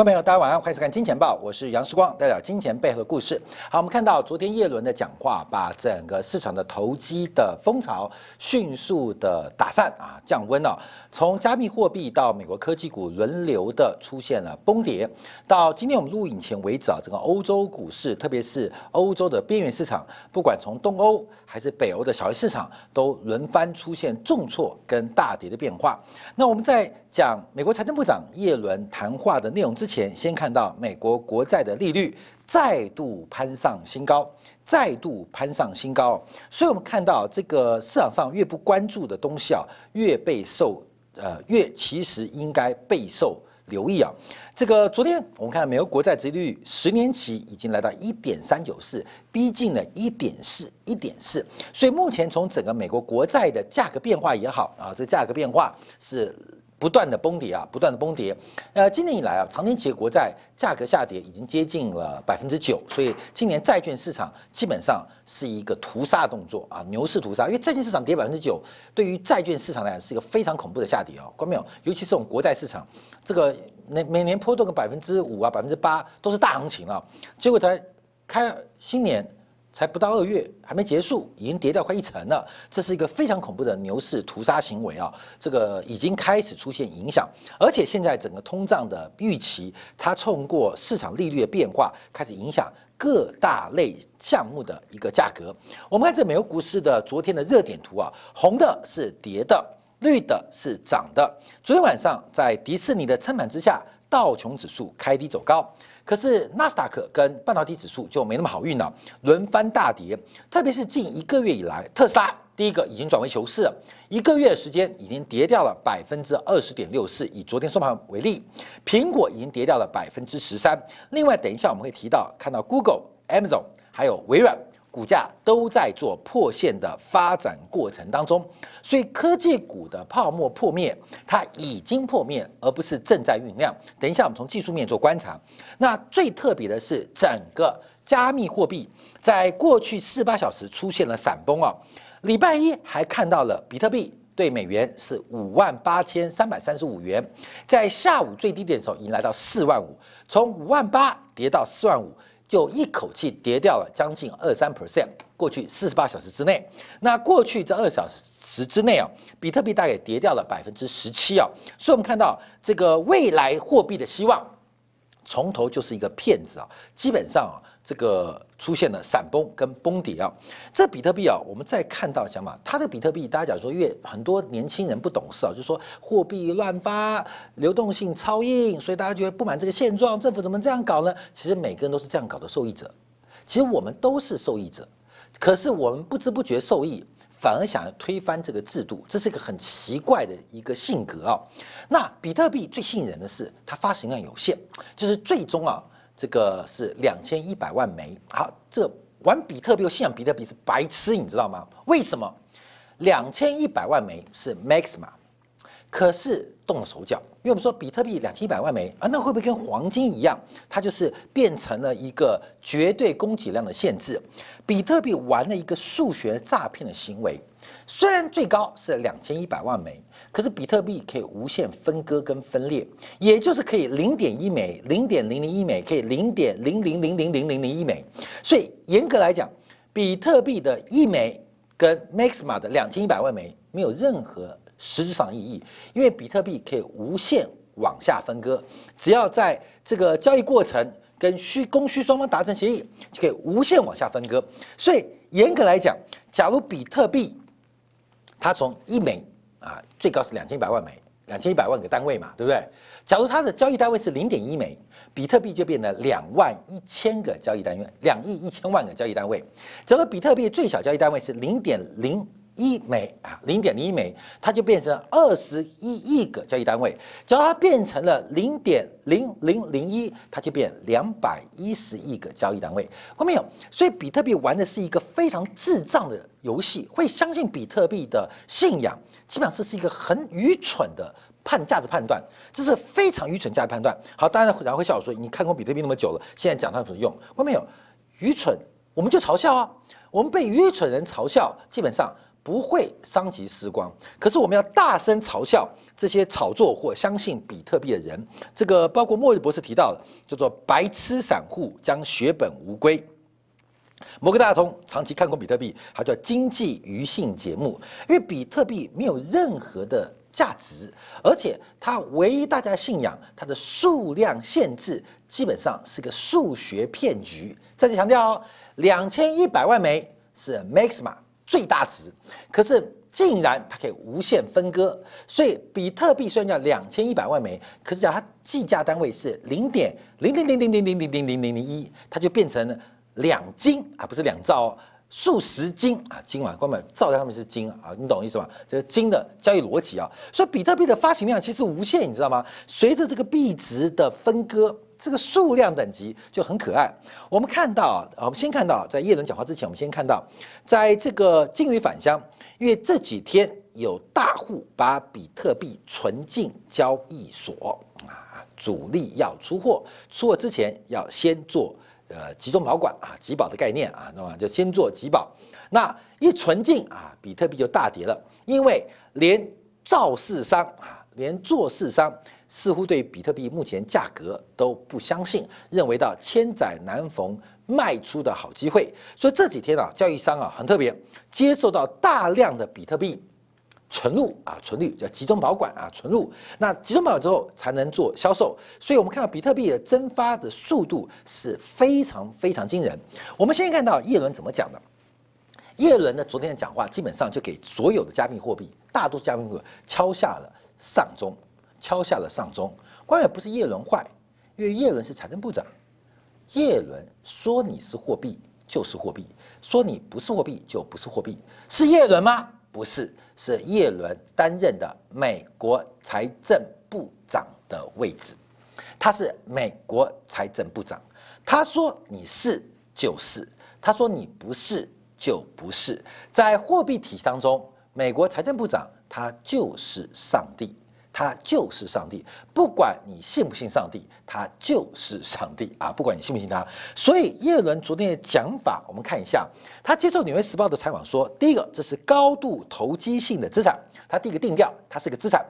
观众朋友，大家晚上欢迎收看《金钱报》，我是杨世光，代表金钱背后的故事。好，我们看到昨天叶伦的讲话，把整个市场的投机的风潮迅速的打散啊，降温了。从加密货币到美国科技股轮流的出现了崩跌，到今天我们录影前为止啊，整个欧洲股市，特别是欧洲的边缘市场，不管从东欧还是北欧的小型市场，都轮番出现重挫跟大跌的变化。那我们在讲美国财政部长耶伦谈话的内容之前，先看到美国国债的利率再度攀上新高，再度攀上新高。所以我们看到这个市场上越不关注的东西啊，越被受。呃，越其实应该备受留意啊。这个昨天我们看美国国债殖利率十年期已经来到一点三九四，逼近了一点四，一点四。所以目前从整个美国国债的价格变化也好啊，这价格变化是。不断的崩跌啊，不断的崩跌。呃，今年以来啊，长年期国债价格下跌已经接近了百分之九，所以今年债券市场基本上是一个屠杀动作啊，牛市屠杀。因为债券市场跌百分之九，对于债券市场来讲是一个非常恐怖的下跌哦，关没有？尤其是我们国债市场，这个每每年波动个百分之五啊，百分之八都是大行情了，结果才开新年。才不到二月，还没结束，已经跌掉快一成了。这是一个非常恐怖的牛市屠杀行为啊！这个已经开始出现影响，而且现在整个通胀的预期，它通过市场利率的变化，开始影响各大类项目的一个价格。我们看这美国股市的昨天的热点图啊，红的是跌的，绿的是涨的。昨天晚上在迪士尼的撑盘之下，道琼指数开低走高。可是纳斯达克跟半导体指数就没那么好运了，轮番大跌。特别是近一个月以来，特斯拉第一个已经转为熊市，一个月的时间已经跌掉了百分之二十点六四。以昨天收盘为例，苹果已经跌掉了百分之十三。另外，等一下我们会提到看到 Google、Amazon 还有微软。股价都在做破线的发展过程当中，所以科技股的泡沫破灭，它已经破灭，而不是正在酝酿。等一下，我们从技术面做观察。那最特别的是，整个加密货币在过去四八小时出现了闪崩啊！礼拜一还看到了比特币对美元是五万八千三百三十五元，在下午最低点的时候已经来到四万五，从五万八跌到四万五。就一口气跌掉了将近二三 percent。过去四十八小时之内，那过去这二小时之内啊，比特币大概跌掉了百分之十七啊。所以，我们看到这个未来货币的希望，从头就是一个骗子啊。基本上啊。这个出现了闪崩跟崩跌啊，这比特币啊，我们再看到想法，它的比特币，大家讲说因为很多年轻人不懂事啊，就说货币乱发，流动性超硬，所以大家觉得不满这个现状，政府怎么这样搞呢？其实每个人都是这样搞的受益者，其实我们都是受益者，可是我们不知不觉受益，反而想要推翻这个制度，这是一个很奇怪的一个性格啊。那比特币最吸引人的是它发行量有限，就是最终啊。这个是两千一百万枚。好，这玩比特币、信仰比特币是白痴，你知道吗？为什么？两千一百万枚是 maxima，可是动了手脚，因为我们说比特币两千一百万枚啊，那会不会跟黄金一样？它就是变成了一个绝对供给量的限制。比特币玩了一个数学诈骗的行为，虽然最高是两千一百万枚。可是比特币可以无限分割跟分裂，也就是可以零点一枚、零点零零一枚，可以零点零零零零零零零一枚。所以严格来讲，比特币的一枚跟 Maxima 的两千一百万枚没有任何实质上意义，因为比特币可以无限往下分割，只要在这个交易过程跟需供需双方达成协议，就可以无限往下分割。所以严格来讲，假如比特币它从一枚啊，最高是两千一百万枚，两千一百万个单位嘛，对不对？假如它的交易单位是零点一枚，比特币就变成两万一千个交易单位，两亿一千万个交易单位。假如比特币最小交易单位是零点零。一枚啊，零点零一枚，它就变成二十一亿个交易单位。只要它变成了零点零零零一，它就变两百一十亿个交易单位。看到没有？所以比特币玩的是一个非常智障的游戏。会相信比特币的信仰，基本上这是一个很愚蠢的判价值判断，这是非常愚蠢价值判断。好，当然然后会笑我说，你看过比特币那么久了，现在讲它有什么用？看到没有？愚蠢，我们就嘲笑啊。我们被愚蠢人嘲笑，基本上。不会伤及时光，可是我们要大声嘲笑这些炒作或相信比特币的人。这个包括末日博士提到的，叫做“白痴散户将血本无归”。摩根大通长期看空比特币，它叫经济娱性节目，因为比特币没有任何的价值，而且它唯一大家信仰它的数量限制，基本上是个数学骗局。再次强调哦，两千一百万枚是 maxima 最大值，可是竟然它可以无限分割，所以比特币虽然叫两千一百万枚，可是只要它计价单位是零点零零零零零零零零零零零一，它就变成。两金啊，不是两兆哦，数十金啊，金嘛，光本兆在上面是金啊，你懂意思吗？这个金的交易逻辑啊，所以比特币的发行量其实无限，你知道吗？随着这个币值的分割，这个数量等级就很可爱。我们看到啊，我们先看到在叶伦讲话之前，我们先看到，在这个金鱼返乡，因为这几天有大户把比特币存进交易所啊，主力要出货，出货之前要先做。呃，集中保管啊，集保的概念啊，那么就先做集保。那一存进啊，比特币就大跌了，因为连造市商啊，连做市商似乎对比特币目前价格都不相信，认为到千载难逢卖出的好机会。所以这几天啊，交易商啊很特别，接受到大量的比特币。存入啊，存率叫集中保管啊，存入那集中保管之后才能做销售，所以我们看到比特币的蒸发的速度是非常非常惊人。我们先看到叶伦怎么讲的，叶伦呢昨天的讲话基本上就给所有的加密货币，大多数加密货币敲下了上钟，敲下了丧钟。关键不是叶伦坏，因为叶伦是财政部长，叶伦说你是货币就是货币，说你不是货币就不是货币，是叶伦吗？不是。是叶伦担任的美国财政部长的位置，他是美国财政部长。他说你是就是，他说你不是就不是。在货币体系当中，美国财政部长他就是上帝。他就是上帝，不管你信不信上帝，他就是上帝啊！不管你信不信他，所以叶伦昨天的讲法，我们看一下，他接受《纽约时报》的采访说，第一个，这是高度投机性的资产，他第一个定调，它是个资产，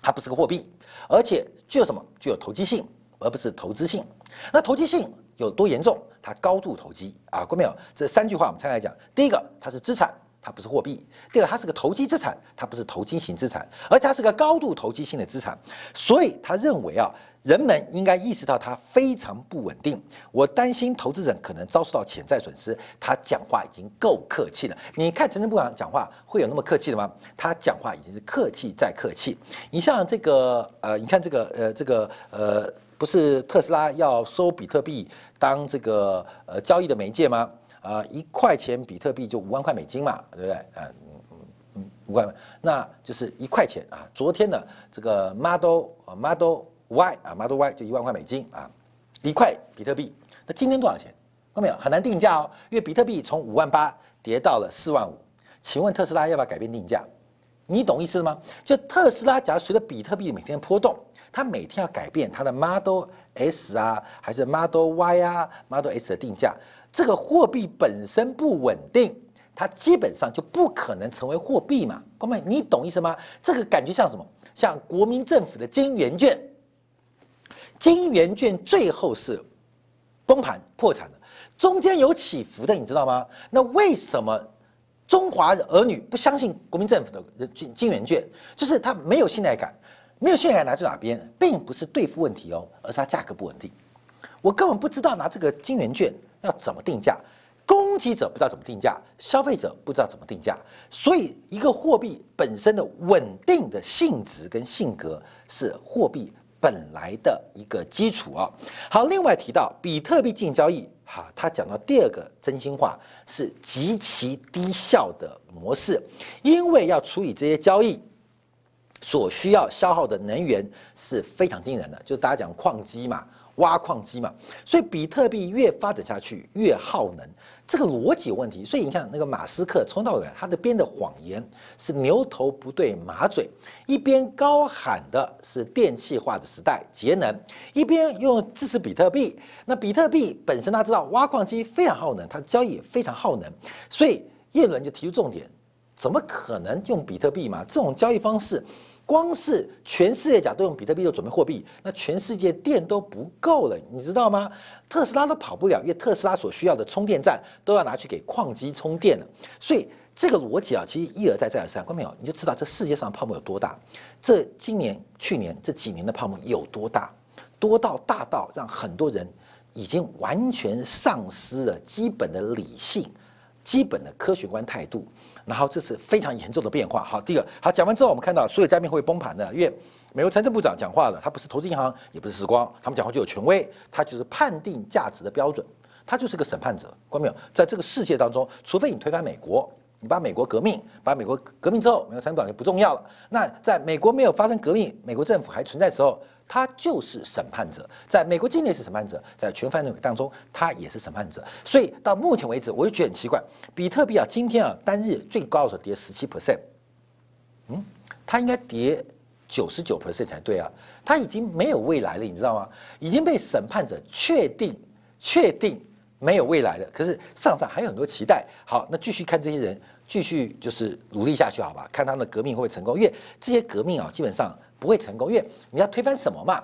它不是个货币，而且具有什么？具有投机性，而不是投资性。那投机性有多严重？它高度投机啊！过没有？这三句话我们拆开来讲，第一个，它是资产。它不是货币，第二，它是个投机资产，它不是投机型资产，而它是个高度投机性的资产，所以他认为啊，人们应该意识到它非常不稳定。我担心投资人可能遭受到潜在损失。他讲话已经够客气了，你看财政部长讲话会有那么客气的吗？他讲话已经是客气再客气。你像这个呃，你看这个呃，这个呃，不是特斯拉要收比特币当这个呃交易的媒介吗？啊，一块钱比特币就五万块美金嘛，对不对？啊，嗯嗯嗯，五块，那就是一块钱啊。昨天的这个 Model Model Y 啊，Model Y 就一万块美金啊，一块比特币。那今天多少钱？看到没有？很难定价哦，因为比特币从五万八跌到了四万五。请问特斯拉要不要改变定价？你懂意思吗？就特斯拉，假如随着比特币每天波动，它每天要改变它的 Model S 啊，还是 Model Y 啊，Model S 的定价？这个货币本身不稳定，它基本上就不可能成为货币嘛。哥们，你懂意思吗？这个感觉像什么？像国民政府的金圆券，金圆券最后是崩盘破产的，中间有起伏的，你知道吗？那为什么中华儿女不相信国民政府的金金圆券？就是它没有信赖感，没有信赖感来自哪边？并不是兑付问题哦，而是它价格不稳定。我根本不知道拿这个金圆券。要怎么定价？供给者不知道怎么定价，消费者不知道怎么定价，所以一个货币本身的稳定的性质跟性格是货币本来的一个基础啊。好，另外提到比特币进行交易，哈，他讲到第二个真心话是极其低效的模式，因为要处理这些交易所需要消耗的能源是非常惊人的，就是大家讲矿机嘛。挖矿机嘛，所以比特币越发展下去越耗能，这个逻辑有问题。所以你看那个马斯克冲到尾他的编的谎言是牛头不对马嘴，一边高喊的是电气化的时代节能，一边又支持比特币。那比特币本身他知道挖矿机非常耗能，它交易也非常耗能，所以叶伦就提出重点：怎么可能用比特币嘛？这种交易方式，光是全世界讲都用比特币做准备货币，那全世界电都不够了，你知道吗？特斯拉都跑不了，因为特斯拉所需要的充电站都要拿去给矿机充电了。所以这个逻辑啊，其实一而再再而三，看到没有？你就知道这世界上泡沫有多大。这今年、去年这几年的泡沫有多大？多到大到让很多人已经完全丧失了基本的理性。基本的科学观态度，然后这是非常严重的变化。好，第二好讲完之后，我们看到所有嘉宾会崩盘的，因为美国财政部长讲话了，他不是投资银行，也不是时光，他们讲话就有权威，他就是判定价值的标准，他就是个审判者。关没有？在这个世界当中，除非你推翻美国，你把美国革命，把美国革命之后，美国财政部长就不重要了。那在美国没有发生革命，美国政府还存在时候。他就是审判者，在美国境内是审判者，在全范围当中，他也是审判者。所以到目前为止，我就觉得很奇怪，比特币啊，今天啊单日最高的时候跌十七 percent，嗯，它应该跌九十九 percent 才对啊，它已经没有未来了，你知道吗？已经被审判者确定确定没有未来了。可是上上还有很多期待。好，那继续看这些人，继续就是努力下去，好吧？看他们的革命会不会成功？因为这些革命啊，基本上。不会成功，因为你要推翻什么嘛？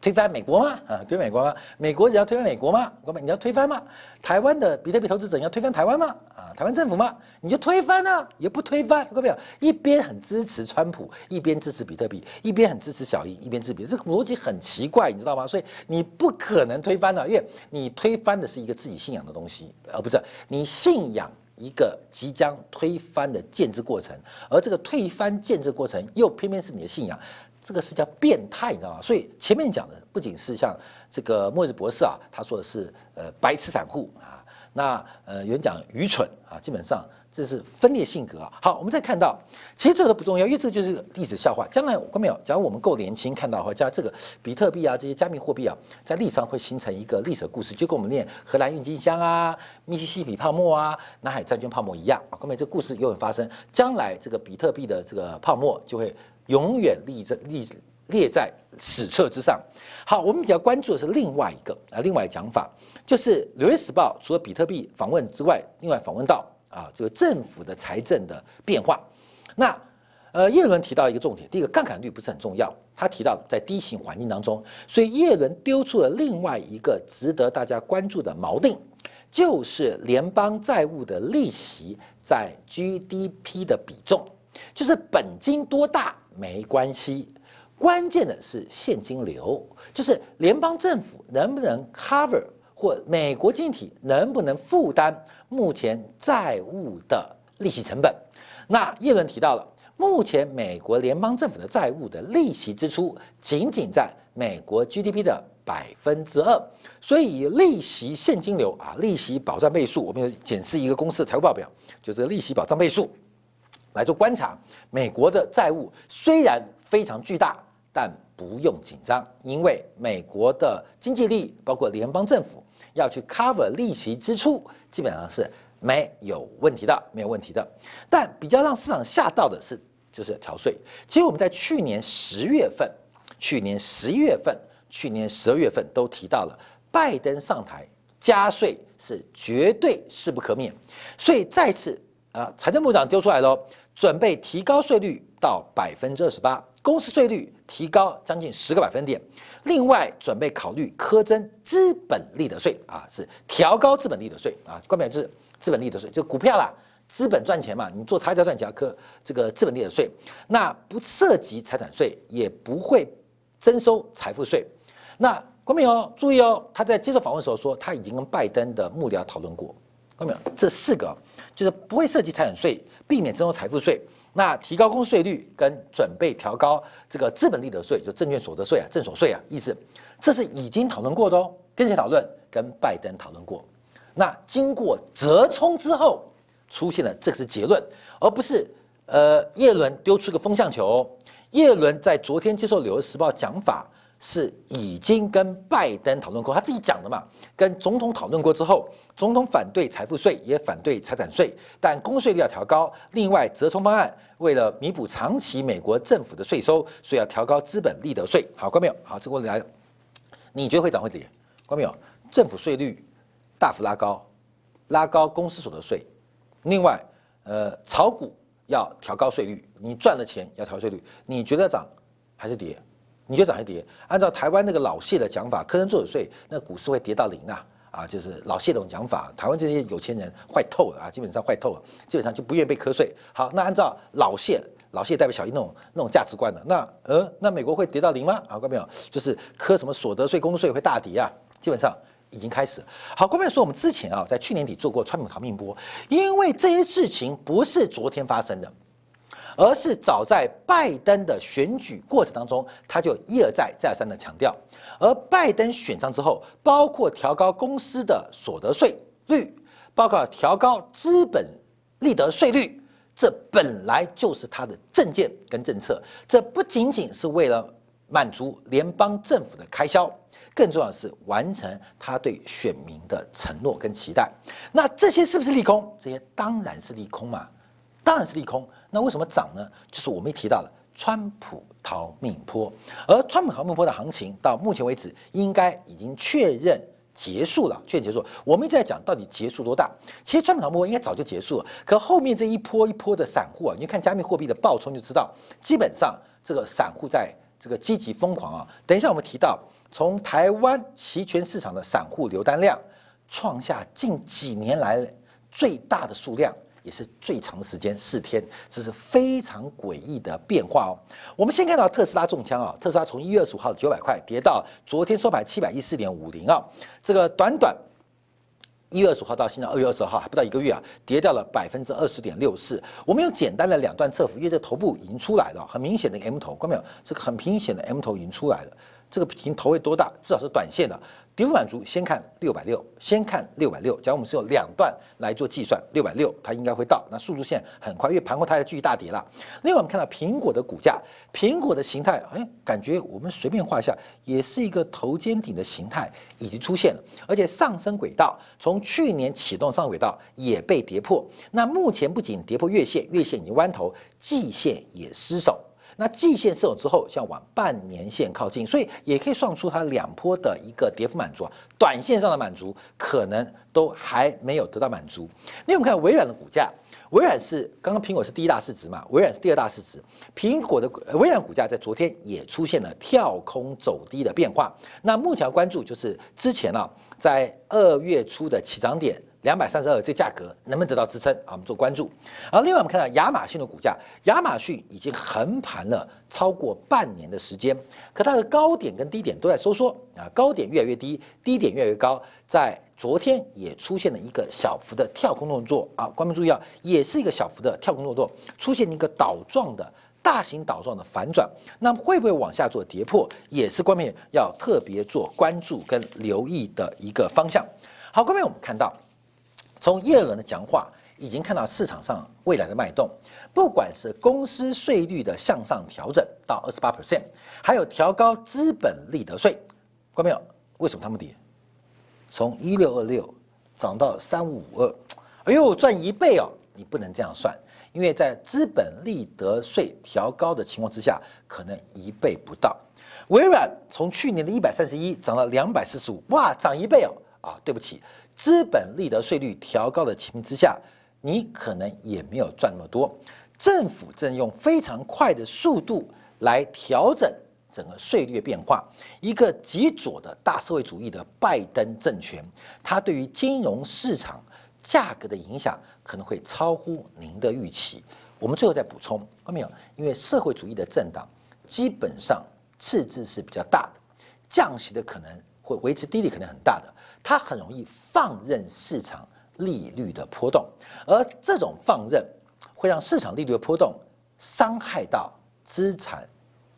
推翻美国吗？啊，推美国吗？美国人要推翻美国吗？哥们，你要推翻吗？台湾的比特币投资者你要推翻台湾吗？啊，台湾政府吗？你就推翻啊，也不推翻，各位没有？一边很支持川普，一边支持比特币，一边很支持小英，一边支持比特币，这个逻辑很奇怪，你知道吗？所以你不可能推翻的，因为你推翻的是一个自己信仰的东西，而不是你信仰。一个即将推翻的建制过程，而这个推翻建制过程又偏偏是你的信仰，这个是叫变态，你知道吗？所以前面讲的不仅是像这个莫日博士啊，他说的是呃白痴散户啊，那呃有人讲愚蠢啊，基本上。这是分裂性格啊！好，我们再看到，其实这个都不重要，因为这就是历史笑话。将来看没有？假如我们够年轻，看到或加这个比特币啊，这些加密货币啊，在历史上会形成一个历史故事，就跟我们念荷兰郁金香啊、密西西比泡沫啊、南海债券泡沫一样啊。后面这故事永远发生，将来这个比特币的这个泡沫就会永远立在立列在史册之上。好，我们比较关注的是另外一个啊，另外讲法，就是《纽约时报》除了比特币访问之外，另外访问到。啊，这个政府的财政的变化，那呃，叶伦提到一个重点，第一个杠杆率不是很重要，他提到在低型环境当中，所以叶伦丢出了另外一个值得大家关注的锚定，就是联邦债务的利息在 GDP 的比重，就是本金多大没关系，关键的是现金流，就是联邦政府能不能 cover 或美国经济体能不能负担。目前债务的利息成本，那叶伦提到了，目前美国联邦政府的债务的利息支出仅仅在美国 GDP 的百分之二，所以利息现金流啊，利息保障倍数，我们有检视一个公司的财务报表，就是利息保障倍数来做观察。美国的债务虽然非常巨大，但不用紧张，因为美国的经济力包括联邦政府。要去 cover 利息支出，基本上是没有问题的，没有问题的。但比较让市场吓到的是，就是调税。其实我们在去年十月份、去年十一月份、去年十二月份都提到了，拜登上台加税是绝对势不可免。所以再次啊，财政部长丢出来喽，准备提高税率到百分之二十八，公司税率提高将近十个百分点。另外，准备考虑苛征资本利得税啊，是调高资本利得税啊，关键就是资本利得税，就股票啦，资本赚钱嘛，你做差价赚钱要科这个资本利得税，那不涉及财产税，也不会征收财富税。那关明哦，注意哦，他在接受访问的时候说，他已经跟拜登的幕僚讨论过，关明，这四个就是不会涉及财产税，避免征收财富税。那提高公税率跟准备调高这个资本利得税，就证券所得税啊、证所税啊，意思这是已经讨论过的哦。跟谁讨论？跟拜登讨论过。那经过折冲之后，出现了这个是结论，而不是呃叶伦丢出个风向球。叶伦在昨天接受《纽约时报》讲法。是已经跟拜登讨论过，他自己讲的嘛。跟总统讨论过之后，总统反对财富税，也反对财产税，但公税率要调高。另外，折冲方案为了弥补长期美国政府的税收，所以要调高资本利得税。好，关没有？好，这个问题来了，你觉得会涨会跌？关没有？政府税率大幅拉高，拉高公司所得税。另外，呃，炒股要调高税率，你赚了钱要调税率，你觉得涨还是跌？你觉得涨还跌？按照台湾那个老谢的讲法，科征做的税，那股市会跌到零啊！啊，就是老谢这种讲法，台湾这些有钱人坏透了啊，基本上坏透了，基本上就不愿意被瞌睡。好，那按照老谢，老谢代表小英那种那种价值观的，那呃，那美国会跌到零吗？啊，看到没有？就是科什么所得税、工税会大跌啊，基本上已经开始。好，关键说我们之前啊，在去年底做过川普逃命波，因为这些事情不是昨天发生的。而是早在拜登的选举过程当中，他就一而再、再而三的强调。而拜登选上之后，包括调高公司的所得税率，包括调高资本利得税率，这本来就是他的政见跟政策。这不仅仅是为了满足联邦政府的开销，更重要的是完成他对选民的承诺跟期待。那这些是不是利空？这些当然是利空嘛，当然是利空。那为什么涨呢？就是我们提到了川普逃命坡，而川普逃命坡的行情到目前为止应该已经确认结束了，确认结束。我们一直在讲到底结束多大？其实川普逃命坡应该早就结束了，可后面这一波一波的散户啊，你看加密货币的暴冲就知道，基本上这个散户在这个积极疯狂啊。等一下我们提到，从台湾期权市场的散户流单量创下近几年来最大的数量。是最长时间四天，这是非常诡异的变化哦。我们先看到特斯拉中枪啊，特斯拉从一月二十五号九百块跌到昨天收盘七百一四点五零啊，这个短短一月二十五号到现在二月二十号还不到一个月啊，跌掉了百分之二十点六四。我们用简单的两段测幅，因为这头部已经出来了，很明显的 M 头，看到没有？这个很明显的 M 头已经出来了，这个平头会多大？至少是短线的。跌幅满足，先看六百六，先看六百六。假如我们是用两段来做计算，六百六它应该会到。那速度线很快，因为盘后它要继续大跌了。另外，我们看到苹果的股价，苹果的形态，哎，感觉我们随便画一下，也是一个头肩顶的形态已经出现了，而且上升轨道从去年启动上轨道也被跌破。那目前不仅跌破月线，月线已经弯头，季线也失守。那季线失守之后，像往半年线靠近，所以也可以算出它两波的一个跌幅满足啊。短线上的满足可能都还没有得到满足。那我们看微软的股价，微软是刚刚苹果是第一大市值嘛，微软是第二大市值。苹果的微软股价在昨天也出现了跳空走低的变化。那目前关注就是之前啊，在二月初的起涨点。两百三十二，这价格能不能得到支撑啊？我们做关注。然后另外我们看到亚马逊的股价，亚马逊已经横盘了超过半年的时间，可它的高点跟低点都在收缩啊，高点越来越低，低点越来越高。在昨天也出现了一个小幅的跳空动作啊，观众注意啊，也是一个小幅的跳空动作，出现一个倒状的大型倒状的反转，那会不会往下做跌破，也是关面要特别做关注跟留意的一个方向。好，关面我们看到。从耶伦的讲话，已经看到市场上未来的脉动，不管是公司税率的向上调整到二十八 percent，还有调高资本利得税，看到没有？为什么他们跌？从一六二六涨到三五五二，哎呦，赚一倍哦！你不能这样算，因为在资本利得税调高的情况之下，可能一倍不到。微软从去年的一百三十一涨到两百四十五，哇，涨一倍哦！啊，对不起。资本利得税率调高的情形之下，你可能也没有赚那么多。政府正用非常快的速度来调整整个税率变化。一个极左的大社会主义的拜登政权，它对于金融市场价格的影响可能会超乎您的预期。我们最后再补充，看到没有？因为社会主义的政党基本上赤字是比较大的，降息的可能会维持低利可能很大的。它很容易放任市场利率的波动，而这种放任会让市场利率的波动伤害到资产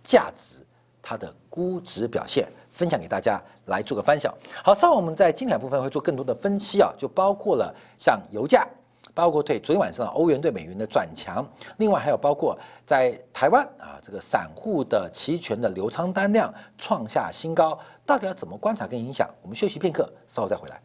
价值它的估值表现。分享给大家来做个分享。好，稍后我们在精彩部分会做更多的分析啊，就包括了像油价，包括对昨天晚上欧元对美元的转强，另外还有包括在台湾啊这个散户的期权的流仓单量创下新高。到底要怎么观察跟影响？我们休息片刻，稍后再回来。